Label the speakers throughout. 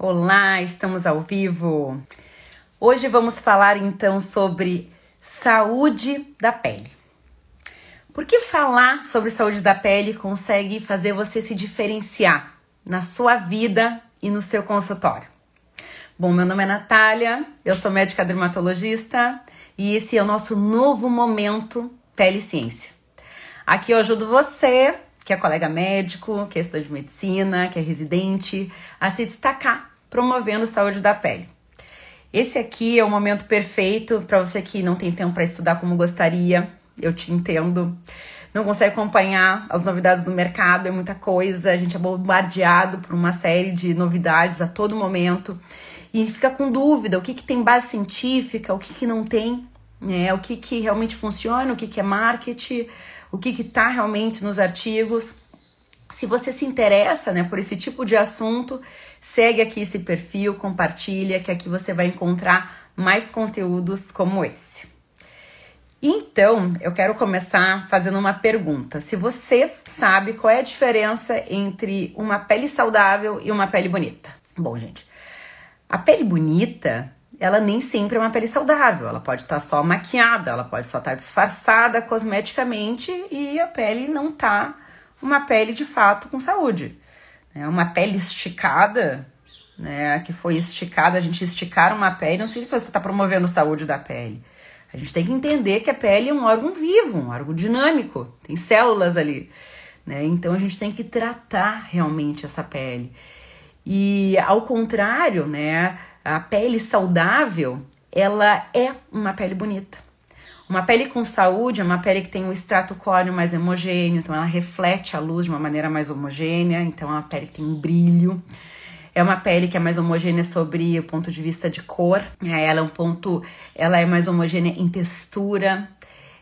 Speaker 1: Olá, estamos ao vivo. Hoje vamos falar então sobre saúde da pele. Por que falar sobre saúde da pele consegue fazer você se diferenciar na sua vida e no seu consultório? Bom, meu nome é Natália, eu sou médica dermatologista e esse é o nosso novo momento Pele Ciência. Aqui eu ajudo você, que é colega médico, que é estudante de medicina, que é residente, a se destacar promovendo saúde da pele. Esse aqui é o momento perfeito para você que não tem tempo para estudar como gostaria. Eu te entendo. Não consegue acompanhar as novidades do mercado, é muita coisa. A gente é bombardeado por uma série de novidades a todo momento e fica com dúvida: o que, que tem base científica, o que, que não tem, né? o que, que realmente funciona, o que, que é marketing, o que está realmente nos artigos. Se você se interessa né, por esse tipo de assunto, segue aqui esse perfil, compartilha, que aqui você vai encontrar mais conteúdos como esse. Então, eu quero começar fazendo uma pergunta. Se você sabe qual é a diferença entre uma pele saudável e uma pele bonita? Bom, gente, a pele bonita, ela nem sempre é uma pele saudável. Ela pode estar tá só maquiada, ela pode só estar tá disfarçada cosmeticamente e a pele não tá uma pele de fato com saúde. É uma pele esticada, né, que foi esticada, a gente esticar uma pele não significa que você está promovendo a saúde da pele. A gente tem que entender que a pele é um órgão vivo, um órgão dinâmico, tem células ali. Né? Então a gente tem que tratar realmente essa pele. E ao contrário, né, a pele saudável, ela é uma pele bonita. Uma pele com saúde é uma pele que tem um extrato córneo mais homogêneo, então ela reflete a luz de uma maneira mais homogênea, então é uma pele que tem brilho. É uma pele que é mais homogênea sobre o ponto de vista de cor. É, ela é um ponto, ela é mais homogênea em textura.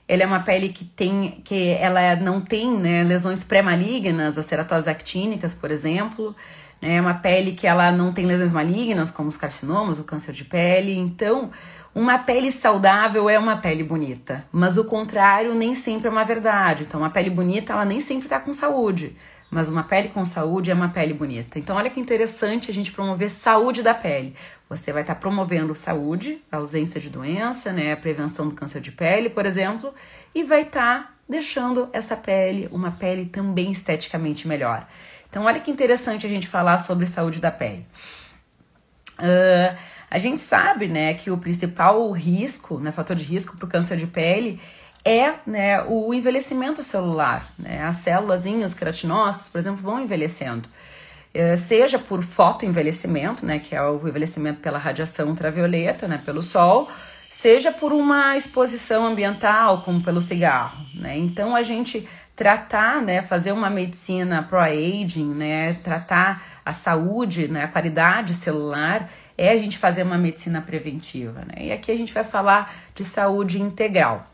Speaker 1: Ela é uma pele que tem, que ela não tem né, lesões pré-malignas, as ceratoses actínicas, por exemplo. É uma pele que ela não tem lesões malignas, como os carcinomas, o câncer de pele. Então, uma pele saudável é uma pele bonita, mas o contrário nem sempre é uma verdade. Então, uma pele bonita, ela nem sempre está com saúde, mas uma pele com saúde é uma pele bonita. Então, olha que interessante a gente promover saúde da pele. Você vai estar tá promovendo saúde, ausência de doença, né, prevenção do câncer de pele, por exemplo, e vai estar tá deixando essa pele uma pele também esteticamente melhor. Então, olha que interessante a gente falar sobre saúde da pele. Uh, a gente sabe, né, que o principal risco, né, fator de risco para o câncer de pele é né, o envelhecimento celular. Né? As células, os queratinócitos, por exemplo, vão envelhecendo. É, seja por fotoenvelhecimento, né, que é o envelhecimento pela radiação ultravioleta, né, pelo sol, seja por uma exposição ambiental, como pelo cigarro. Né? Então, a gente tratar, né, fazer uma medicina pro-aging, né, tratar a saúde, né, a qualidade celular, é a gente fazer uma medicina preventiva, né? E aqui a gente vai falar de saúde integral.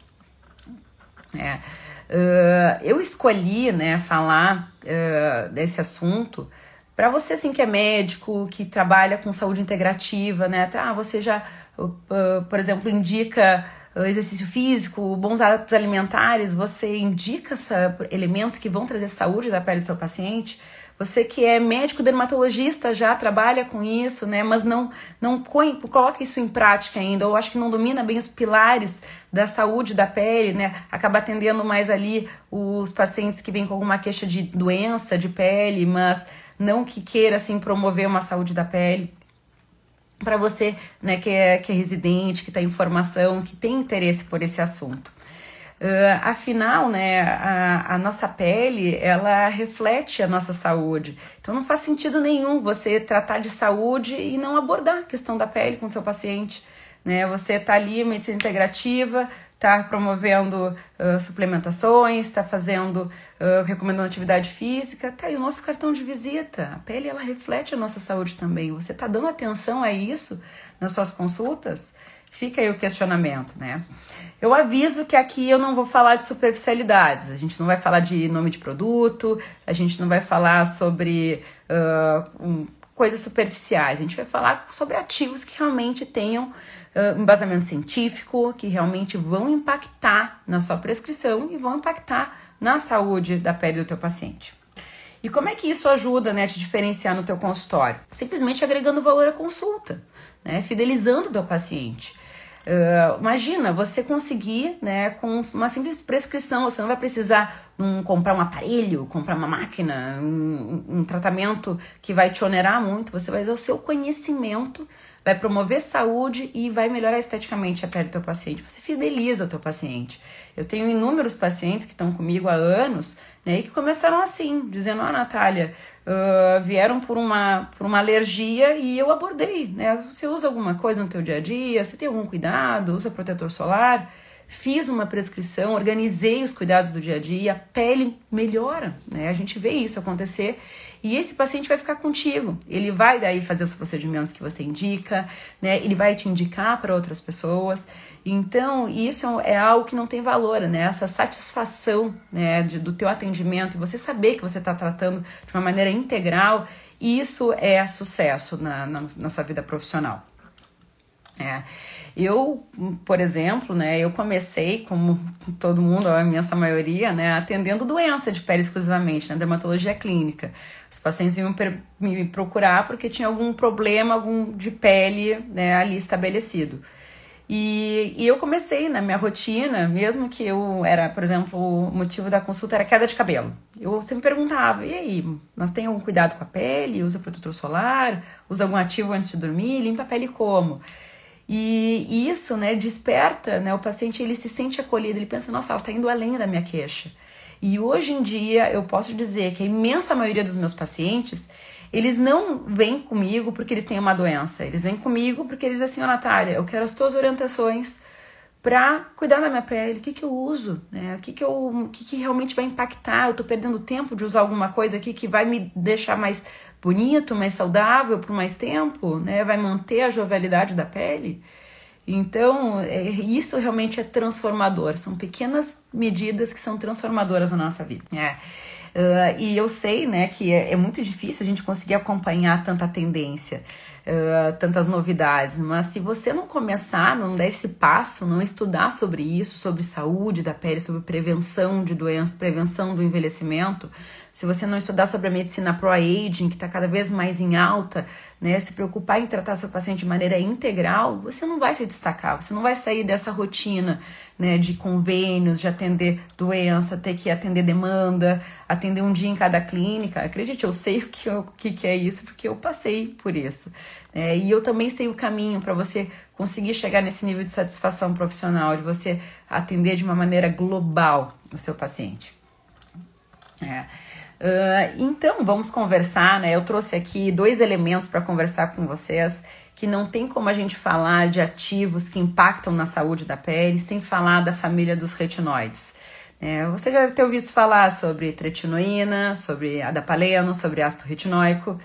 Speaker 1: É, uh, eu escolhi, né, falar uh, desse assunto para você assim que é médico, que trabalha com saúde integrativa, né? Ah, você já, uh, por exemplo, indica exercício físico, bons hábitos alimentares, você indica elementos que vão trazer saúde da pele do seu paciente. Você que é médico dermatologista já trabalha com isso, né? Mas não não coloca isso em prática ainda, ou acho que não domina bem os pilares da saúde da pele, né? Acaba atendendo mais ali os pacientes que vêm com alguma queixa de doença de pele, mas não que queira assim promover uma saúde da pele para você, né, que é, que é residente, que está em formação, que tem interesse por esse assunto. Uh, afinal, né, a, a, nossa pele, ela reflete a nossa saúde. Então não faz sentido nenhum você tratar de saúde e não abordar a questão da pele com seu paciente. Né? Você está ali, medicina integrativa, está promovendo uh, suplementações, está fazendo, uh, recomendando atividade física, tá aí o nosso cartão de visita. A pele, ela reflete a nossa saúde também. Você está dando atenção a isso nas suas consultas? Fica aí o questionamento, né? Eu aviso que aqui eu não vou falar de superficialidades, a gente não vai falar de nome de produto, a gente não vai falar sobre uh, um, coisas superficiais, a gente vai falar sobre ativos que realmente tenham uh, embasamento científico, que realmente vão impactar na sua prescrição e vão impactar na saúde da pele do teu paciente. E como é que isso ajuda, né, a te diferenciar no teu consultório? Simplesmente agregando valor à consulta, né, fidelizando o teu paciente. Uh, imagina você conseguir, né, com uma simples prescrição, você não vai precisar um, comprar um aparelho, comprar uma máquina, um, um tratamento que vai te onerar muito, você vai usar o seu conhecimento vai promover saúde e vai melhorar esteticamente a pele do teu paciente. Você fideliza o teu paciente. Eu tenho inúmeros pacientes que estão comigo há anos né, e que começaram assim, dizendo: Ah, Natália, uh, vieram por uma, por uma alergia e eu abordei. Né? Você usa alguma coisa no teu dia a dia? Você tem algum cuidado? Usa protetor solar? Fiz uma prescrição, organizei os cuidados do dia a dia, a pele melhora, né? A gente vê isso acontecer e esse paciente vai ficar contigo. Ele vai daí fazer os procedimentos que você indica, né? Ele vai te indicar para outras pessoas. Então, isso é algo que não tem valor, né? Essa satisfação, né, de, do teu atendimento, você saber que você está tratando de uma maneira integral, isso é sucesso na, na, na sua vida profissional. É. Eu, por exemplo, né, eu comecei, como todo mundo, a imensa maioria, né, atendendo doença de pele exclusivamente, na né, dermatologia clínica. Os pacientes iam me procurar porque tinha algum problema algum de pele né, ali estabelecido. E, e eu comecei na minha rotina, mesmo que eu era, por exemplo, o motivo da consulta era queda de cabelo. Eu sempre perguntava, e aí, nós tem algum cuidado com a pele? Usa protetor solar? Usa algum ativo antes de dormir? Limpa a pele como? E isso, né, desperta, né, o paciente ele se sente acolhido, ele pensa, nossa, ela está indo além da minha queixa. E hoje em dia eu posso dizer que a imensa maioria dos meus pacientes, eles não vêm comigo porque eles têm uma doença, eles vêm comigo porque eles dizem assim, oh, Natália, eu quero as tuas orientações para cuidar da minha pele, o que, que eu uso, né? O que, que, eu, o que, que realmente vai impactar? Eu tô perdendo tempo de usar alguma coisa aqui que vai me deixar mais bonito, mais saudável por mais tempo, né? Vai manter a jovialidade da pele. Então, é, isso realmente é transformador. São pequenas medidas que são transformadoras na nossa vida. É. Uh, e eu sei, né, que é, é, muito difícil a gente conseguir acompanhar tanta tendência, uh, tantas novidades, mas se você não começar, não der esse passo, não estudar sobre isso, sobre saúde da pele, sobre prevenção de doenças, prevenção do envelhecimento, se você não estudar sobre a medicina pro-aging, que está cada vez mais em alta, né, se preocupar em tratar seu paciente de maneira integral, você não vai se destacar, você não vai sair dessa rotina né, de convênios, de atender doença, ter que atender demanda, atender um dia em cada clínica. Acredite, eu sei o que, o que, que é isso, porque eu passei por isso. É, e eu também sei o caminho para você conseguir chegar nesse nível de satisfação profissional, de você atender de uma maneira global o seu paciente. É. Uh, então, vamos conversar, né? Eu trouxe aqui dois elementos para conversar com vocês que não tem como a gente falar de ativos que impactam na saúde da pele sem falar da família dos retinoides. É, você já deve ter ouvido falar sobre tretinoína, sobre adapaleno, sobre ácido retinóico.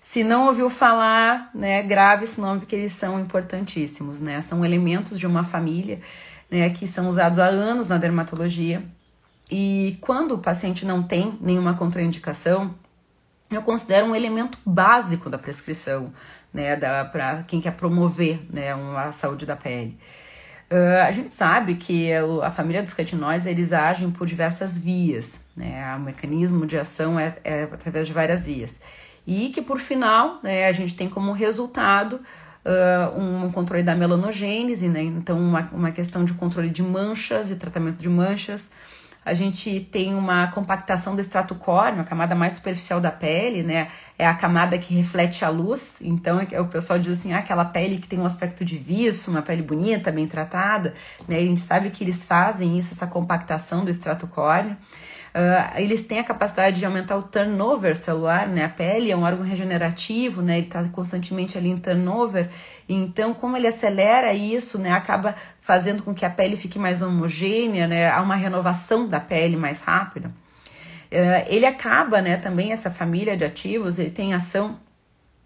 Speaker 1: Se não ouviu falar, né, grave esse nome porque eles são importantíssimos, né? São elementos de uma família né, que são usados há anos na dermatologia e quando o paciente não tem nenhuma contraindicação, eu considero um elemento básico da prescrição, né, para quem quer promover né, a saúde da pele. Uh, a gente sabe que a família dos retinóis eles agem por diversas vias, né? O mecanismo de ação é, é através de várias vias. E que por final, né, a gente tem como resultado uh, um controle da melanogênese, né? Então, uma, uma questão de controle de manchas e tratamento de manchas a gente tem uma compactação do extrato córneo, a camada mais superficial da pele, né? É a camada que reflete a luz. Então, é o pessoal diz assim, ah, aquela pele que tem um aspecto de viço, uma pele bonita, bem tratada, né? A gente sabe que eles fazem isso, essa compactação do extrato córneo. Uh, eles têm a capacidade de aumentar o turnover celular, né? A pele é um órgão regenerativo, né? Ele está constantemente ali em turnover. Então, como ele acelera isso, né? Acaba fazendo com que a pele fique mais homogênea, né? Há uma renovação da pele mais rápida. Uh, ele acaba, né? Também essa família de ativos, ele tem ação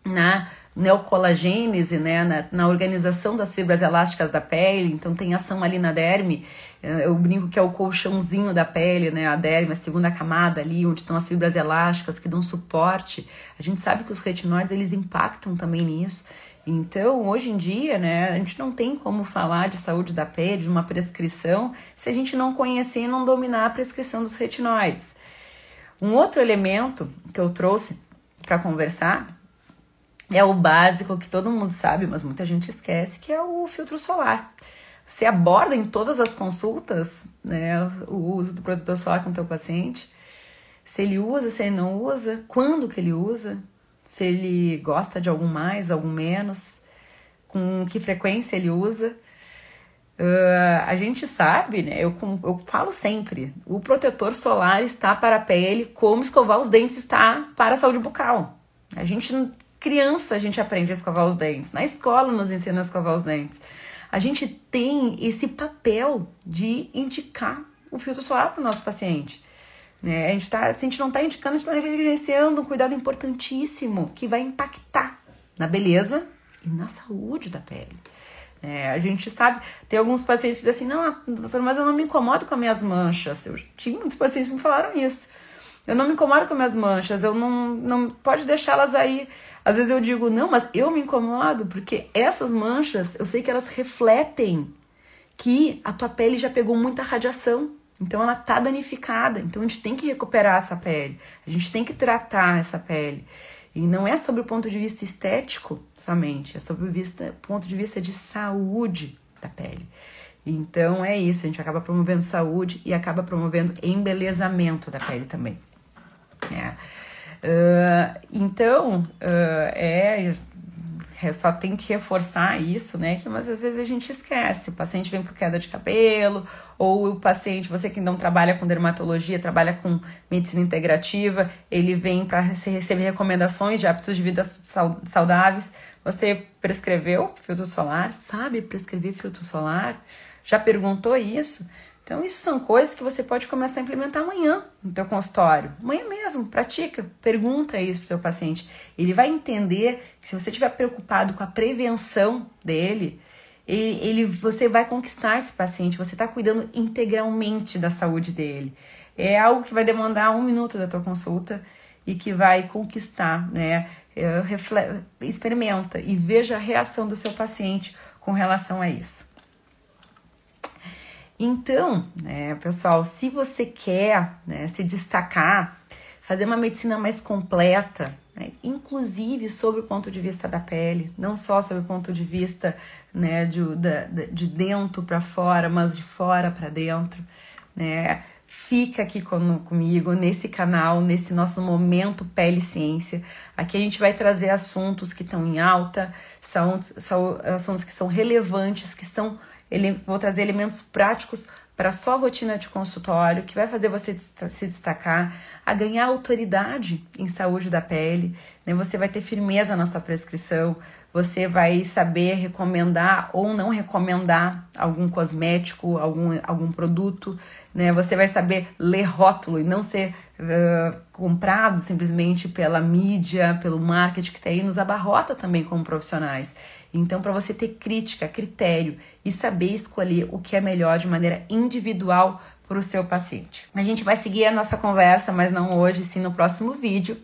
Speaker 1: na neocolagênese, né, na, na, organização das fibras elásticas da pele, então tem ação ali na derme, eh, eu brinco que é o colchãozinho da pele, né, a derme, a segunda camada ali, onde estão as fibras elásticas que dão suporte. A gente sabe que os retinóides, eles impactam também nisso. Então, hoje em dia, né, a gente não tem como falar de saúde da pele, de uma prescrição, se a gente não conhecer e não dominar a prescrição dos retinóides. Um outro elemento que eu trouxe para conversar é o básico que todo mundo sabe, mas muita gente esquece, que é o filtro solar. Você aborda em todas as consultas né, o uso do protetor solar com o teu paciente. Se ele usa, se ele não usa, quando que ele usa, se ele gosta de algum mais, algum menos, com que frequência ele usa. Uh, a gente sabe, né? Eu, eu falo sempre: o protetor solar está para a pele como escovar os dentes está para a saúde bucal. A gente, criança, a gente aprende a escovar os dentes. Na escola nos ensina a escovar os dentes a gente tem esse papel de indicar o filtro solar para o nosso paciente. Né? A gente tá, se a gente não está indicando, a gente está negligenciando um cuidado importantíssimo que vai impactar na beleza e na saúde da pele. É, a gente sabe, tem alguns pacientes que dizem assim, não, doutor, mas eu não me incomodo com as minhas manchas. Eu tinha muitos pacientes que me falaram isso. Eu não me incomodo com as minhas manchas, eu não, não pode deixá-las aí. Às vezes eu digo, não, mas eu me incomodo porque essas manchas, eu sei que elas refletem que a tua pele já pegou muita radiação. Então ela tá danificada. Então a gente tem que recuperar essa pele. A gente tem que tratar essa pele. E não é sobre o ponto de vista estético somente, é sobre o vista, ponto de vista de saúde da pele. Então é isso, a gente acaba promovendo saúde e acaba promovendo embelezamento da pele também. É. Uh, então, uh, é, é, só tem que reforçar isso, né? Que mas às vezes a gente esquece. O paciente vem por queda de cabelo, ou o paciente, você que não trabalha com dermatologia, trabalha com medicina integrativa, ele vem para receber recomendações de hábitos de vida saudáveis. Você prescreveu filtro solar? Sabe prescrever filtro solar? Já perguntou isso? Então, isso são coisas que você pode começar a implementar amanhã no teu consultório. Amanhã mesmo, pratica, pergunta isso pro teu paciente. Ele vai entender que se você estiver preocupado com a prevenção dele, ele, ele, você vai conquistar esse paciente, você está cuidando integralmente da saúde dele. É algo que vai demandar um minuto da tua consulta e que vai conquistar, né? É, experimenta e veja a reação do seu paciente com relação a isso. Então, né, pessoal, se você quer né, se destacar, fazer uma medicina mais completa, né, inclusive sobre o ponto de vista da pele, não só sobre o ponto de vista né, de, de dentro para fora, mas de fora para dentro, né? Fica aqui com, comigo nesse canal, nesse nosso momento Pele Ciência. Aqui a gente vai trazer assuntos que estão em alta, são, são assuntos que são relevantes, que são ele, vou trazer elementos práticos para sua rotina de consultório, que vai fazer você se destacar, a ganhar autoridade em saúde da pele, né? Você vai ter firmeza na sua prescrição, você vai saber recomendar ou não recomendar algum cosmético, algum, algum produto, né? Você vai saber ler rótulo e não ser uh, comprado simplesmente pela mídia, pelo marketing que está aí, nos abarrota também como profissionais. Então, para você ter crítica, critério e saber escolher o que é melhor de maneira individual para o seu paciente. A gente vai seguir a nossa conversa, mas não hoje, sim no próximo vídeo.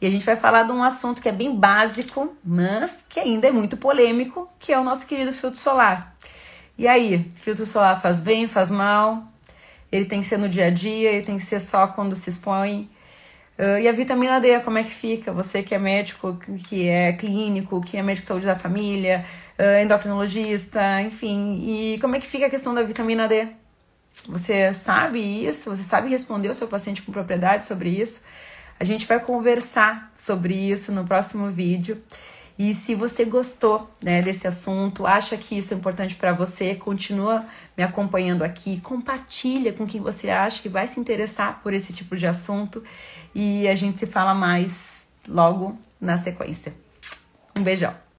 Speaker 1: E a gente vai falar de um assunto que é bem básico, mas que ainda é muito polêmico, que é o nosso querido filtro solar. E aí, filtro solar faz bem, faz mal? Ele tem que ser no dia a dia, ele tem que ser só quando se expõe? Uh, e a vitamina D, como é que fica? Você que é médico, que é clínico, que é médico de saúde da família, uh, endocrinologista, enfim. E como é que fica a questão da vitamina D? Você sabe isso? Você sabe responder o seu paciente com propriedade sobre isso? A gente vai conversar sobre isso no próximo vídeo. E se você gostou né, desse assunto, acha que isso é importante para você, continua me acompanhando aqui, compartilha com quem você acha que vai se interessar por esse tipo de assunto e a gente se fala mais logo na sequência. Um beijão.